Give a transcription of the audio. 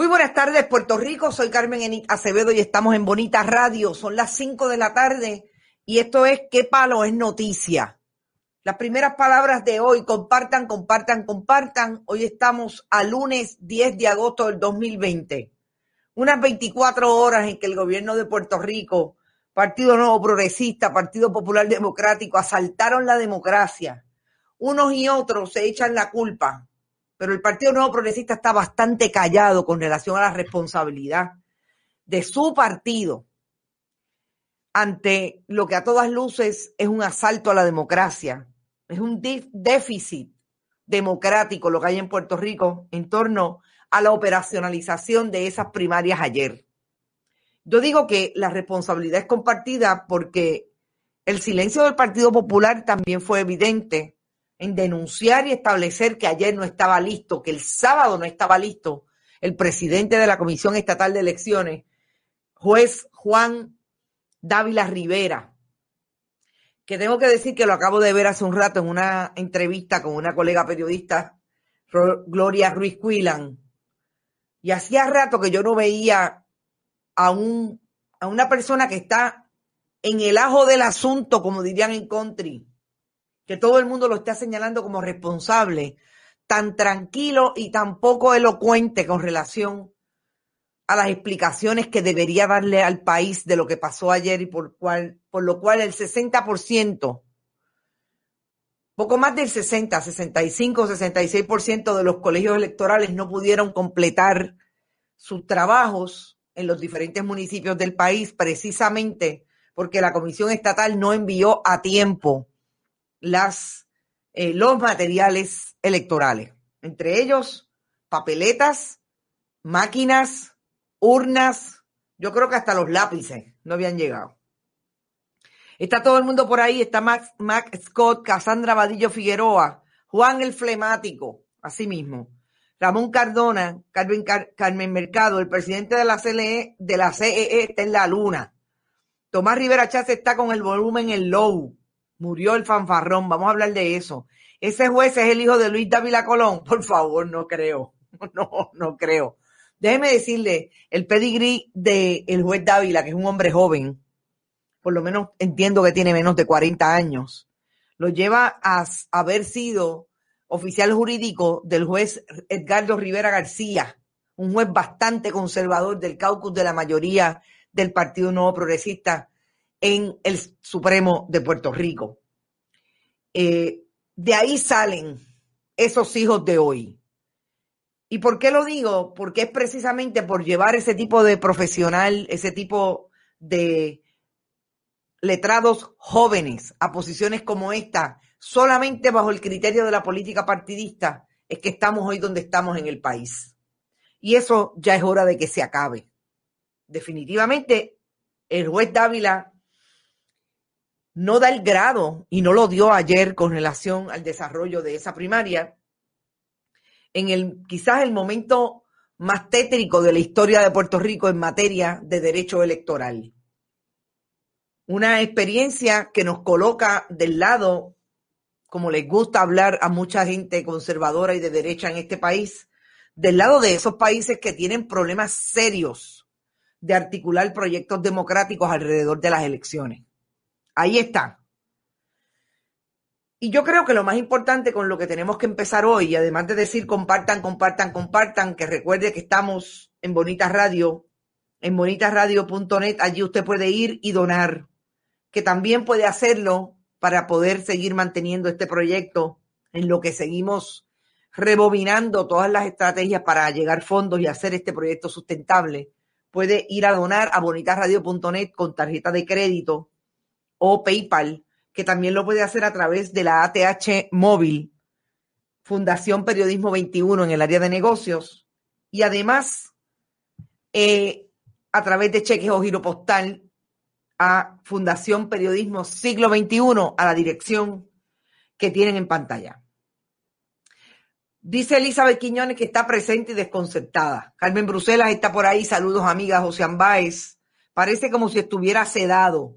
Muy buenas tardes, Puerto Rico. Soy Carmen Acevedo y estamos en Bonita Radio. Son las 5 de la tarde y esto es ¿Qué palo es noticia? Las primeras palabras de hoy, compartan, compartan, compartan. Hoy estamos a lunes 10 de agosto del 2020. Unas 24 horas en que el gobierno de Puerto Rico, Partido Nuevo Progresista, Partido Popular Democrático, asaltaron la democracia. Unos y otros se echan la culpa pero el Partido Nuevo Progresista está bastante callado con relación a la responsabilidad de su partido ante lo que a todas luces es un asalto a la democracia, es un déficit democrático lo que hay en Puerto Rico en torno a la operacionalización de esas primarias ayer. Yo digo que la responsabilidad es compartida porque el silencio del Partido Popular también fue evidente en denunciar y establecer que ayer no estaba listo, que el sábado no estaba listo el presidente de la Comisión Estatal de Elecciones, juez Juan Dávila Rivera, que tengo que decir que lo acabo de ver hace un rato en una entrevista con una colega periodista, Gloria Ruiz Quilan, y hacía rato que yo no veía a, un, a una persona que está en el ajo del asunto, como dirían en country, que todo el mundo lo está señalando como responsable, tan tranquilo y tan poco elocuente con relación a las explicaciones que debería darle al país de lo que pasó ayer y por, por lo cual el 60%, poco más del 60, 65, 66% de los colegios electorales no pudieron completar sus trabajos en los diferentes municipios del país precisamente porque la Comisión Estatal no envió a tiempo las, eh, los materiales electorales, entre ellos papeletas, máquinas, urnas, yo creo que hasta los lápices no habían llegado. Está todo el mundo por ahí, está Max, Scott, Cassandra Vadillo Figueroa, Juan el Flemático, así mismo, Ramón Cardona, Carmen, Carmen Mercado, el presidente de la CLE, de la CEE está en la luna. Tomás Rivera Chávez está con el volumen en low. Murió el fanfarrón, vamos a hablar de eso. Ese juez es el hijo de Luis Dávila Colón. Por favor, no creo. No, no creo. Déjeme decirle, el pedigrí del el juez Dávila, que es un hombre joven, por lo menos entiendo que tiene menos de 40 años, lo lleva a haber sido oficial jurídico del juez Edgardo Rivera García, un juez bastante conservador del caucus de la mayoría del Partido Nuevo Progresista en el Supremo de Puerto Rico. Eh, de ahí salen esos hijos de hoy. ¿Y por qué lo digo? Porque es precisamente por llevar ese tipo de profesional, ese tipo de letrados jóvenes a posiciones como esta, solamente bajo el criterio de la política partidista, es que estamos hoy donde estamos en el país. Y eso ya es hora de que se acabe. Definitivamente, el juez Dávila no da el grado y no lo dio ayer con relación al desarrollo de esa primaria en el quizás el momento más tétrico de la historia de Puerto Rico en materia de derecho electoral. Una experiencia que nos coloca del lado, como les gusta hablar a mucha gente conservadora y de derecha en este país, del lado de esos países que tienen problemas serios de articular proyectos democráticos alrededor de las elecciones. Ahí está. Y yo creo que lo más importante con lo que tenemos que empezar hoy, además de decir compartan, compartan, compartan, que recuerde que estamos en Bonitas Radio, en bonitasradio.net, allí usted puede ir y donar, que también puede hacerlo para poder seguir manteniendo este proyecto en lo que seguimos rebobinando todas las estrategias para llegar fondos y hacer este proyecto sustentable. Puede ir a donar a bonitasradio.net con tarjeta de crédito o PayPal que también lo puede hacer a través de la ATH móvil, Fundación Periodismo 21 en el área de negocios, y además eh, a través de cheques o giro postal a Fundación Periodismo Siglo XXI a la dirección que tienen en pantalla. Dice Elizabeth Quiñones que está presente y desconcertada. Carmen Bruselas está por ahí. Saludos, amigas. José Ambáez. Parece como si estuviera sedado.